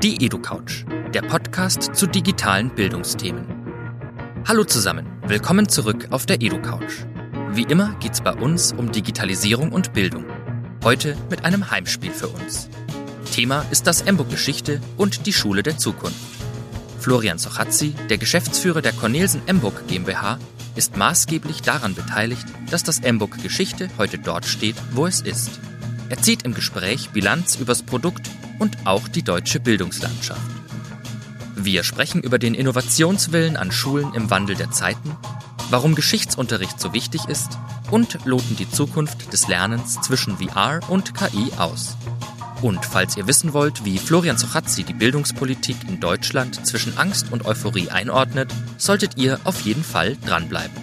Die EduCouch, der Podcast zu digitalen Bildungsthemen. Hallo zusammen, willkommen zurück auf der EduCouch. Wie immer geht's bei uns um Digitalisierung und Bildung. Heute mit einem Heimspiel für uns. Thema ist das Emburg Geschichte und die Schule der Zukunft. Florian Sochazzi, der Geschäftsführer der Cornelsen Emburg GmbH, ist maßgeblich daran beteiligt, dass das Emburg Geschichte heute dort steht, wo es ist. Er zieht im Gespräch Bilanz übers Produkt und auch die deutsche Bildungslandschaft. Wir sprechen über den Innovationswillen an Schulen im Wandel der Zeiten, warum Geschichtsunterricht so wichtig ist und loten die Zukunft des Lernens zwischen VR und KI aus. Und falls ihr wissen wollt, wie Florian Sochazzi die Bildungspolitik in Deutschland zwischen Angst und Euphorie einordnet, solltet ihr auf jeden Fall dranbleiben.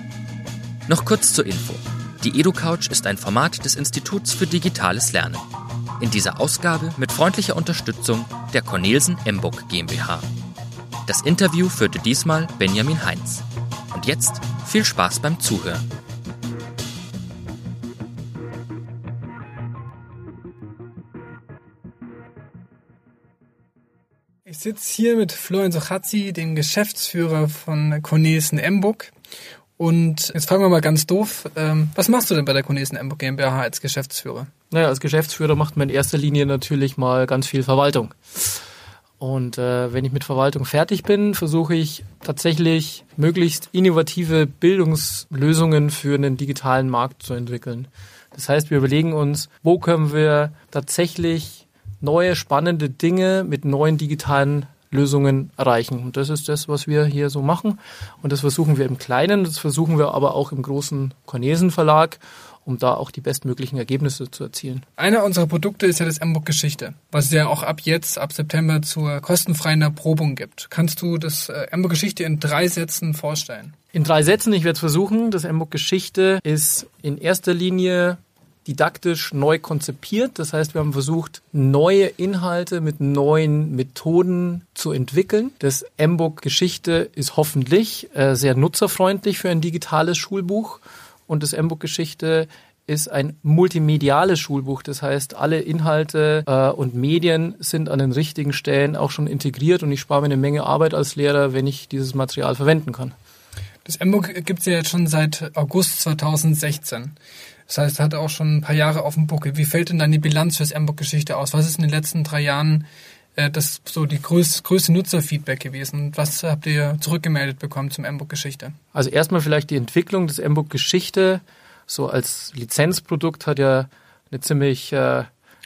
Noch kurz zur Info. Die EduCouch ist ein Format des Instituts für digitales Lernen. In dieser Ausgabe mit freundlicher Unterstützung der Cornelsen Emburg GmbH. Das Interview führte diesmal Benjamin Heinz. Und jetzt viel Spaß beim Zuhören. Ich sitze hier mit Florian Sochazzi, dem Geschäftsführer von Cornelsen Emburg. Und jetzt fragen wir mal ganz doof, ähm, was machst du denn bei der Cornelsen Emburg GmbH als Geschäftsführer? Naja, als Geschäftsführer macht man in erster Linie natürlich mal ganz viel Verwaltung. Und äh, wenn ich mit Verwaltung fertig bin, versuche ich tatsächlich möglichst innovative Bildungslösungen für einen digitalen Markt zu entwickeln. Das heißt, wir überlegen uns, wo können wir tatsächlich neue, spannende Dinge mit neuen digitalen Lösungen erreichen. Und das ist das, was wir hier so machen. Und das versuchen wir im Kleinen, das versuchen wir aber auch im großen Cornesen Verlag, um da auch die bestmöglichen Ergebnisse zu erzielen. Einer unserer Produkte ist ja das Emburg Geschichte, was es ja auch ab jetzt, ab September zur kostenfreien Erprobung gibt. Kannst du das äh, Emburg Geschichte in drei Sätzen vorstellen? In drei Sätzen, ich werde es versuchen. Das Emburg Geschichte ist in erster Linie didaktisch neu konzipiert. Das heißt, wir haben versucht, neue Inhalte mit neuen Methoden zu entwickeln. Das MBOK Geschichte ist hoffentlich äh, sehr nutzerfreundlich für ein digitales Schulbuch und das MBOK Geschichte ist ein multimediales Schulbuch. Das heißt, alle Inhalte äh, und Medien sind an den richtigen Stellen auch schon integriert und ich spare mir eine Menge Arbeit als Lehrer, wenn ich dieses Material verwenden kann. Das MBOK gibt es ja jetzt schon seit August 2016. Das heißt, hat auch schon ein paar Jahre auf dem Buckel. Wie fällt denn dann die Bilanz fürs Emburg-Geschichte aus? Was ist in den letzten drei Jahren äh, das so die größ, größte Nutzerfeedback gewesen? Was habt ihr zurückgemeldet bekommen zum Emburg-Geschichte? Also erstmal vielleicht die Entwicklung des Emburg-Geschichte. So als Lizenzprodukt hat ja eine ziemlich äh,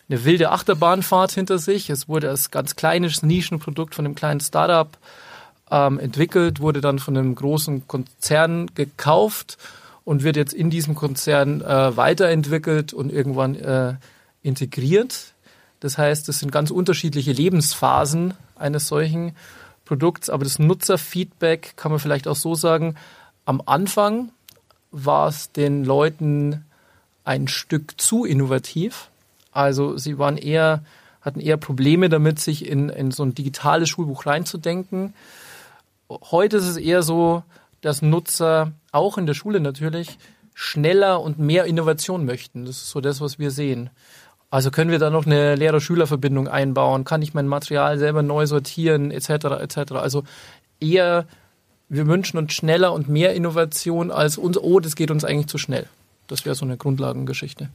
eine wilde Achterbahnfahrt hinter sich. Es wurde als ganz kleines Nischenprodukt von einem kleinen Startup ähm, entwickelt, wurde dann von einem großen Konzern gekauft und wird jetzt in diesem Konzern äh, weiterentwickelt und irgendwann äh, integriert. Das heißt, es sind ganz unterschiedliche Lebensphasen eines solchen Produkts, aber das Nutzerfeedback kann man vielleicht auch so sagen, am Anfang war es den Leuten ein Stück zu innovativ. Also sie waren eher, hatten eher Probleme damit, sich in, in so ein digitales Schulbuch reinzudenken. Heute ist es eher so, dass Nutzer auch in der Schule natürlich schneller und mehr Innovation möchten. Das ist so das, was wir sehen. Also können wir da noch eine Lehrer-Schüler-Verbindung einbauen? Kann ich mein Material selber neu sortieren, etc., etc. Also eher, wir wünschen uns schneller und mehr Innovation als uns, oh, das geht uns eigentlich zu schnell. Das wäre so eine Grundlagengeschichte.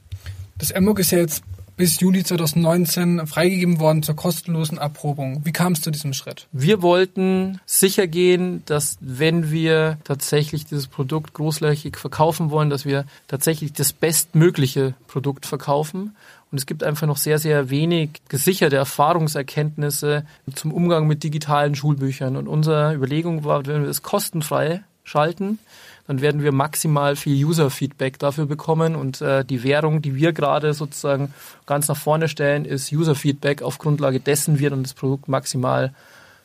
Das MOOC ist ja jetzt bis Juli 2019 freigegeben worden zur kostenlosen Erprobung. Wie kam es zu diesem Schritt? Wir wollten sicher gehen, dass wenn wir tatsächlich dieses Produkt großflächig verkaufen wollen, dass wir tatsächlich das bestmögliche Produkt verkaufen. Und es gibt einfach noch sehr, sehr wenig gesicherte Erfahrungserkenntnisse zum Umgang mit digitalen Schulbüchern. Und unsere Überlegung war, wenn wir es kostenfrei schalten, dann werden wir maximal viel User-Feedback dafür bekommen. Und äh, die Währung, die wir gerade sozusagen ganz nach vorne stellen, ist User-Feedback. Auf Grundlage dessen wir dann das Produkt maximal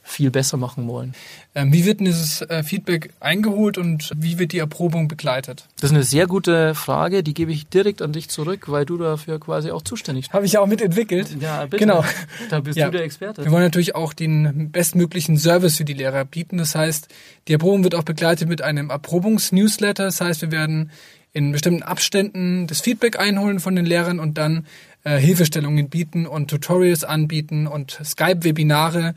viel besser machen wollen. Ähm, wie wird denn dieses äh, Feedback eingeholt und wie wird die Erprobung begleitet? Das ist eine sehr gute Frage, die gebe ich direkt an dich zurück, weil du dafür quasi auch zuständig bist. Habe ich ja auch mitentwickelt. Ja, bitte. Genau. Da bist ja. du der Experte. Wir wollen natürlich auch den bestmöglichen Service für die Lehrer bieten. Das heißt, die Erprobung wird auch begleitet mit einem Erprobungsnewsletter. Das heißt, wir werden in bestimmten Abständen das Feedback einholen von den Lehrern und dann äh, Hilfestellungen bieten und Tutorials anbieten und Skype-Webinare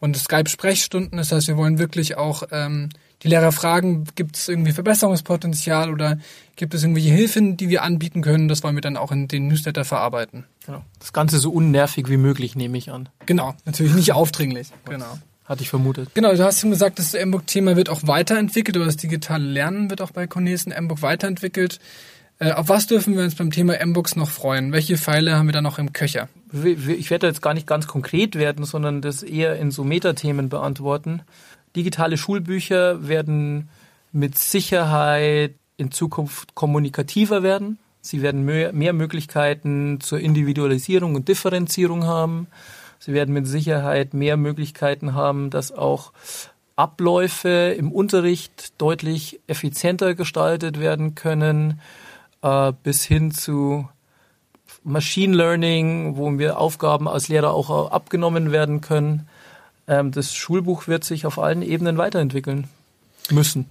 und Skype-Sprechstunden. Das heißt, wir wollen wirklich auch ähm, die Lehrer fragen, gibt es irgendwie Verbesserungspotenzial oder gibt es irgendwelche Hilfen, die wir anbieten können? Das wollen wir dann auch in den Newsletter verarbeiten. Genau. Das Ganze so unnervig wie möglich, nehme ich an. Genau, natürlich nicht aufdringlich. Genau. Hatte ich vermutet. Genau, du hast schon gesagt, das MBOK-Thema wird auch weiterentwickelt oder das digitale Lernen wird auch bei Cornelsen MBOK weiterentwickelt. Äh, auf was dürfen wir uns beim Thema MBooks noch freuen? Welche Pfeile haben wir da noch im Köcher? Ich werde jetzt gar nicht ganz konkret werden, sondern das eher in so Metathemen beantworten. Digitale Schulbücher werden mit Sicherheit in Zukunft kommunikativer werden. Sie werden mehr, mehr Möglichkeiten zur Individualisierung und Differenzierung haben. Sie werden mit Sicherheit mehr Möglichkeiten haben, dass auch Abläufe im Unterricht deutlich effizienter gestaltet werden können, äh, bis hin zu Machine Learning, wo mir Aufgaben als Lehrer auch abgenommen werden können. Ähm, das Schulbuch wird sich auf allen Ebenen weiterentwickeln müssen.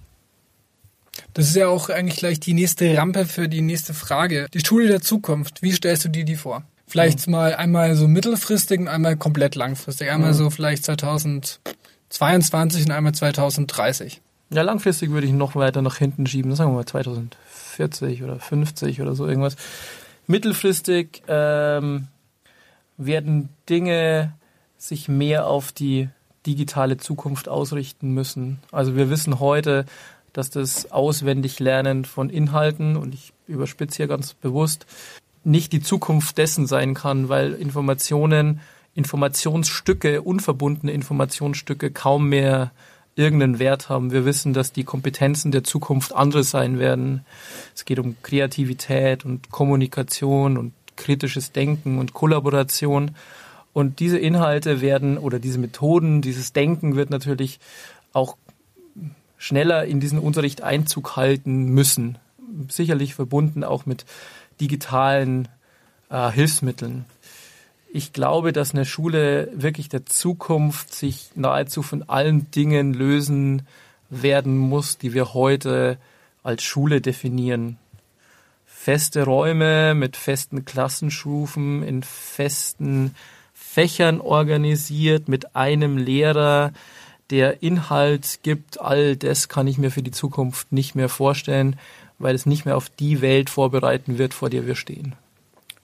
Das ist ja auch eigentlich gleich die nächste Rampe für die nächste Frage. Die Schule der Zukunft, wie stellst du dir die vor? Vielleicht mhm. mal einmal so mittelfristig und einmal komplett langfristig. Einmal mhm. so vielleicht 2022 und einmal 2030. Ja, langfristig würde ich noch weiter nach hinten schieben. Sagen wir mal 2040 oder 50 oder so irgendwas. Mittelfristig ähm, werden Dinge sich mehr auf die digitale Zukunft ausrichten müssen. Also wir wissen heute, dass das Auswendiglernen von Inhalten, und ich überspitze hier ganz bewusst, nicht die Zukunft dessen sein kann, weil Informationen, Informationsstücke, unverbundene Informationsstücke kaum mehr irgendeinen Wert haben. Wir wissen, dass die Kompetenzen der Zukunft andere sein werden. Es geht um Kreativität und Kommunikation und kritisches Denken und Kollaboration. Und diese Inhalte werden oder diese Methoden, dieses Denken wird natürlich auch schneller in diesen Unterricht Einzug halten müssen. Sicherlich verbunden auch mit digitalen äh, Hilfsmitteln. Ich glaube, dass eine Schule wirklich der Zukunft sich nahezu von allen Dingen lösen werden muss, die wir heute als Schule definieren. Feste Räume mit festen Klassenstufen, in festen Fächern organisiert, mit einem Lehrer, der Inhalt gibt, all das kann ich mir für die Zukunft nicht mehr vorstellen weil es nicht mehr auf die Welt vorbereiten wird, vor der wir stehen.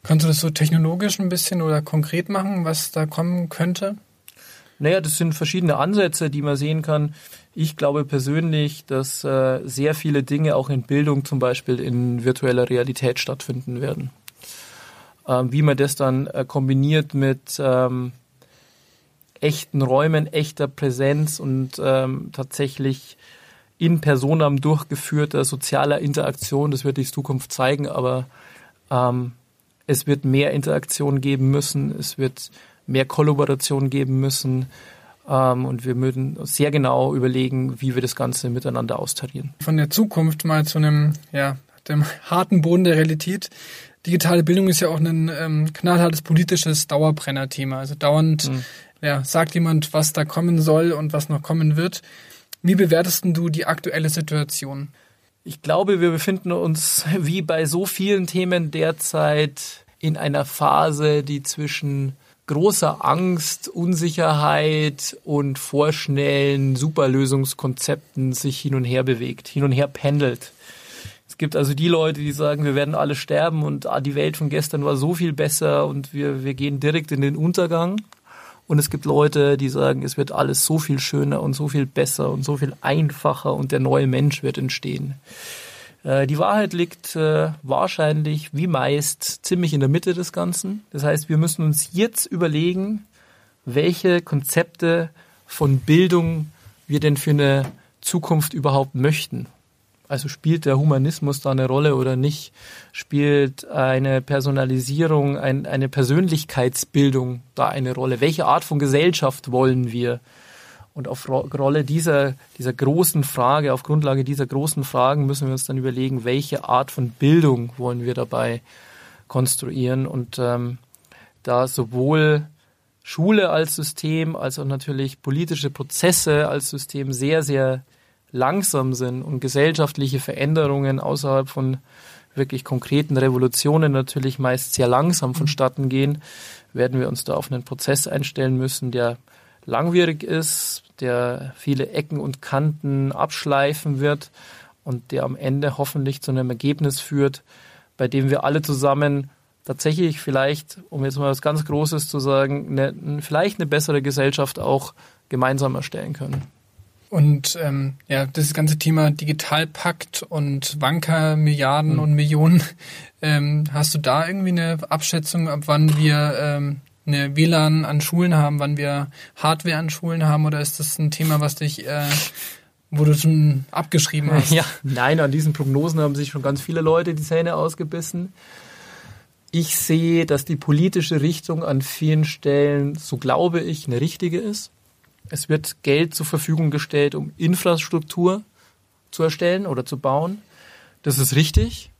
Kannst du das so technologisch ein bisschen oder konkret machen, was da kommen könnte? Naja, das sind verschiedene Ansätze, die man sehen kann. Ich glaube persönlich, dass äh, sehr viele Dinge auch in Bildung zum Beispiel in virtueller Realität stattfinden werden. Ähm, wie man das dann äh, kombiniert mit ähm, echten Räumen, echter Präsenz und ähm, tatsächlich in Personam durchgeführter sozialer Interaktion. Das wird die Zukunft zeigen, aber ähm, es wird mehr Interaktion geben müssen, es wird mehr Kollaboration geben müssen. Ähm, und wir würden sehr genau überlegen, wie wir das Ganze miteinander austarieren. Von der Zukunft mal zu einem, ja, dem harten Boden der Realität. Digitale Bildung ist ja auch ein ähm, knallhartes politisches Dauerbrenner-Thema. Also dauernd mhm. ja, sagt jemand, was da kommen soll und was noch kommen wird. Wie bewertest du die aktuelle Situation? Ich glaube, wir befinden uns wie bei so vielen Themen derzeit in einer Phase, die zwischen großer Angst, Unsicherheit und vorschnellen Superlösungskonzepten sich hin und her bewegt, hin und her pendelt. Es gibt also die Leute, die sagen, wir werden alle sterben und die Welt von gestern war so viel besser und wir, wir gehen direkt in den Untergang. Und es gibt Leute, die sagen, es wird alles so viel schöner und so viel besser und so viel einfacher und der neue Mensch wird entstehen. Äh, die Wahrheit liegt äh, wahrscheinlich, wie meist, ziemlich in der Mitte des Ganzen. Das heißt, wir müssen uns jetzt überlegen, welche Konzepte von Bildung wir denn für eine Zukunft überhaupt möchten. Also spielt der Humanismus da eine Rolle oder nicht? Spielt eine Personalisierung, ein, eine Persönlichkeitsbildung da eine Rolle? Welche Art von Gesellschaft wollen wir? Und auf Rolle dieser, dieser großen Frage, auf Grundlage dieser großen Fragen müssen wir uns dann überlegen, welche Art von Bildung wollen wir dabei konstruieren. Und ähm, da sowohl Schule als System als auch natürlich politische Prozesse als System sehr, sehr langsam sind und gesellschaftliche Veränderungen außerhalb von wirklich konkreten Revolutionen natürlich meist sehr langsam vonstatten gehen, werden wir uns da auf einen Prozess einstellen müssen, der langwierig ist, der viele Ecken und Kanten abschleifen wird und der am Ende hoffentlich zu einem Ergebnis führt, bei dem wir alle zusammen tatsächlich vielleicht, um jetzt mal was ganz Großes zu sagen, eine, vielleicht eine bessere Gesellschaft auch gemeinsam erstellen können. Und ähm, ja, das ganze Thema Digitalpakt und Wanker, Milliarden mhm. und Millionen, ähm, hast du da irgendwie eine Abschätzung, ab wann wir ähm, eine WLAN an Schulen haben, wann wir Hardware an Schulen haben, oder ist das ein Thema, was dich äh, wo du schon abgeschrieben hast. Ja, nein, an diesen Prognosen haben sich schon ganz viele Leute die Zähne ausgebissen. Ich sehe, dass die politische Richtung an vielen Stellen, so glaube ich, eine richtige ist. Es wird Geld zur Verfügung gestellt, um Infrastruktur zu erstellen oder zu bauen. Das ist richtig.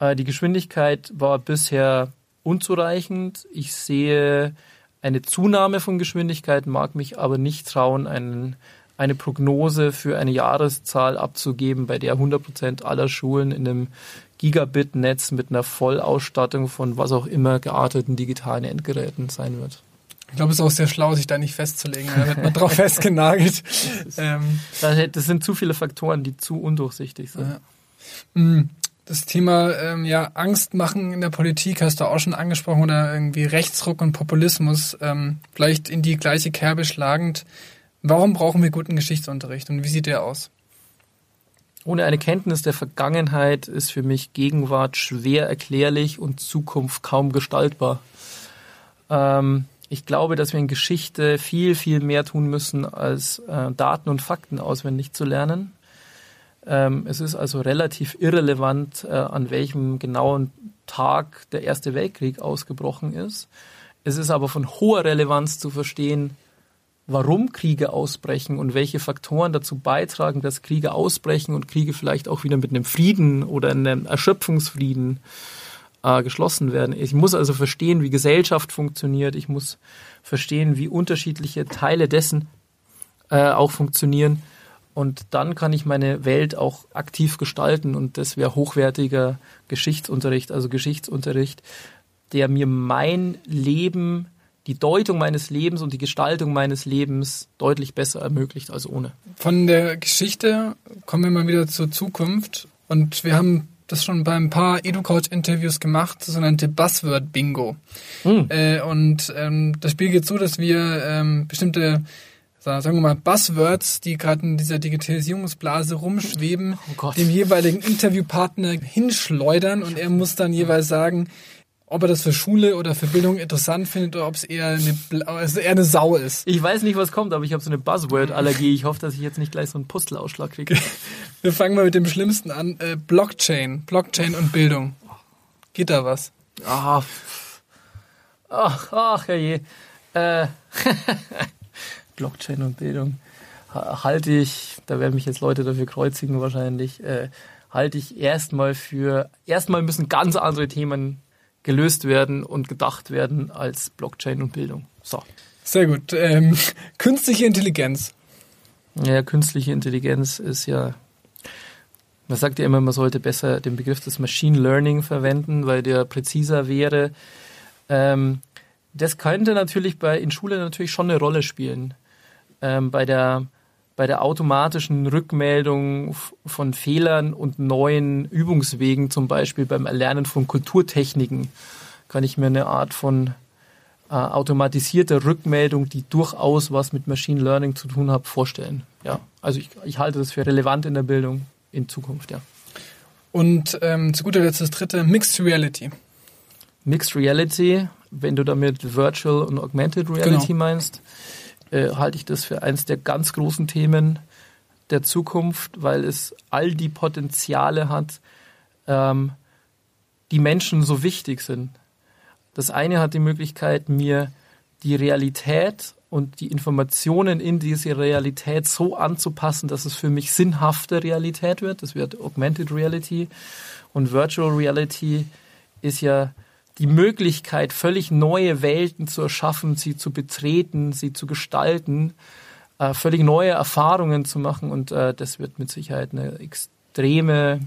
Äh, die Geschwindigkeit war bisher unzureichend. Ich sehe eine Zunahme von Geschwindigkeit, mag mich aber nicht trauen, einen, eine Prognose für eine Jahreszahl abzugeben, bei der 100 Prozent aller Schulen in einem Gigabit-Netz mit einer Vollausstattung von was auch immer gearteten digitalen Endgeräten sein wird. Ich glaube, es ist auch sehr schlau, sich da nicht festzulegen. Da wird man drauf festgenagelt. Ähm, das sind zu viele Faktoren, die zu undurchsichtig sind. Ja. Mm, das Thema ähm, ja, Angst machen in der Politik hast du auch schon angesprochen oder irgendwie Rechtsruck und Populismus ähm, vielleicht in die gleiche Kerbe schlagend. Warum brauchen wir guten Geschichtsunterricht und wie sieht der aus? Ohne eine Kenntnis der Vergangenheit ist für mich Gegenwart schwer erklärlich und Zukunft kaum gestaltbar. Ähm, ich glaube, dass wir in Geschichte viel, viel mehr tun müssen, als äh, Daten und Fakten auswendig zu lernen. Ähm, es ist also relativ irrelevant, äh, an welchem genauen Tag der Erste Weltkrieg ausgebrochen ist. Es ist aber von hoher Relevanz zu verstehen, warum Kriege ausbrechen und welche Faktoren dazu beitragen, dass Kriege ausbrechen und Kriege vielleicht auch wieder mit einem Frieden oder einem Erschöpfungsfrieden äh, geschlossen werden. Ich muss also verstehen, wie Gesellschaft funktioniert. Ich muss verstehen, wie unterschiedliche Teile dessen äh, auch funktionieren. Und dann kann ich meine Welt auch aktiv gestalten. Und das wäre hochwertiger Geschichtsunterricht, also Geschichtsunterricht, der mir mein Leben, die Deutung meines Lebens und die Gestaltung meines Lebens deutlich besser ermöglicht als ohne. Von der Geschichte kommen wir mal wieder zur Zukunft. Und wir haben das schon bei ein paar EduCouch-Interviews gemacht, sogenannte Buzzword-Bingo. Hm. Äh, und ähm, das Spiel geht so, dass wir ähm, bestimmte sagen wir mal, Buzzwords, die gerade in dieser Digitalisierungsblase rumschweben, oh dem jeweiligen Interviewpartner hinschleudern und er muss dann jeweils sagen, ob er das für Schule oder für Bildung interessant findet oder ob es eher eine, also eher eine Sau ist. Ich weiß nicht, was kommt, aber ich habe so eine Buzzword-Allergie. Ich hoffe, dass ich jetzt nicht gleich so einen Pustelausschlag kriege. Wir fangen mal mit dem Schlimmsten an. Äh, Blockchain. Blockchain und Bildung. Geht da was? Ah, ach, ach, herrje. Äh, Blockchain und Bildung halte ich, da werden mich jetzt Leute dafür kreuzigen wahrscheinlich, äh, halte ich erstmal für, erstmal müssen ganz andere Themen gelöst werden und gedacht werden als Blockchain und Bildung. So. Sehr gut. Ähm, künstliche Intelligenz. Ja, künstliche Intelligenz ist ja, man sagt ja immer, man sollte besser den Begriff des Machine Learning verwenden, weil der präziser wäre. Ähm, das könnte natürlich bei in Schule natürlich schon eine Rolle spielen. Ähm, bei der bei der automatischen Rückmeldung von Fehlern und neuen Übungswegen, zum Beispiel beim Erlernen von Kulturtechniken, kann ich mir eine Art von äh, automatisierter Rückmeldung, die durchaus was mit Machine Learning zu tun hat, vorstellen. Ja, also ich, ich halte das für relevant in der Bildung in Zukunft, ja. Und ähm, zu guter Letzt das dritte, Mixed Reality. Mixed Reality, wenn du damit Virtual und Augmented Reality genau. meinst, äh, halte ich das für eines der ganz großen Themen der Zukunft, weil es all die Potenziale hat, ähm, die Menschen so wichtig sind. Das eine hat die Möglichkeit, mir die Realität und die Informationen in diese Realität so anzupassen, dass es für mich sinnhafte Realität wird. Das wird Augmented Reality. Und Virtual Reality ist ja die Möglichkeit, völlig neue Welten zu erschaffen, sie zu betreten, sie zu gestalten, äh, völlig neue Erfahrungen zu machen. Und äh, das wird mit Sicherheit eine extreme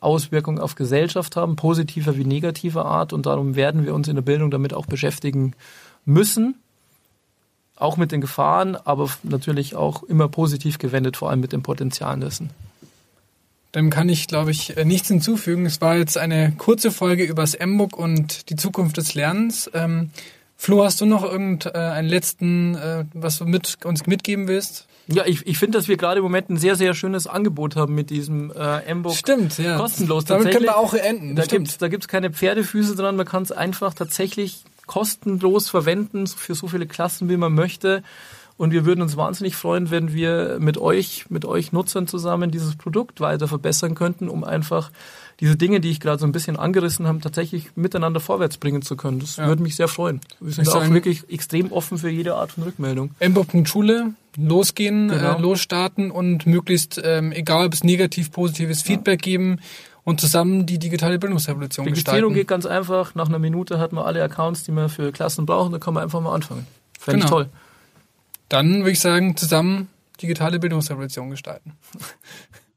Auswirkungen auf Gesellschaft haben, positiver wie negativer Art. Und darum werden wir uns in der Bildung damit auch beschäftigen müssen. Auch mit den Gefahren, aber natürlich auch immer positiv gewendet, vor allem mit den Potenzialen dessen. Dem kann ich, glaube ich, äh, nichts hinzufügen. Es war jetzt eine kurze Folge über das M-Book und die Zukunft des Lernens. Ähm, Flo, hast du noch irgendeinen äh, letzten, äh, was du mit, uns mitgeben willst? Ja, ich, ich finde, dass wir gerade im Moment ein sehr, sehr schönes Angebot haben mit diesem äh, M-Book. Stimmt, ja. Kostenlos. Damit können wir auch enden. Da gibt es da gibt's keine Pferdefüße dran. Man kann es einfach tatsächlich kostenlos verwenden für so viele Klassen, wie man möchte. Und wir würden uns wahnsinnig freuen, wenn wir mit euch, mit euch Nutzern zusammen dieses Produkt weiter verbessern könnten, um einfach diese Dinge, die ich gerade so ein bisschen angerissen habe, tatsächlich miteinander vorwärts bringen zu können. Das ja. würde mich sehr freuen. Wir sind auch wirklich extrem offen für jede Art von Rückmeldung. Embo.schule, losgehen, äh, genau. äh, losstarten und möglichst, ähm, egal ob es negativ, positives Feedback ja. geben und zusammen die digitale Bildungsrevolution die gestalten. Registrierung geht ganz einfach. Nach einer Minute hat man alle Accounts, die man für Klassen braucht. Dann kann man einfach mal anfangen. Fände genau. ich toll. Dann würde ich sagen, zusammen digitale Bildungsrevolution gestalten.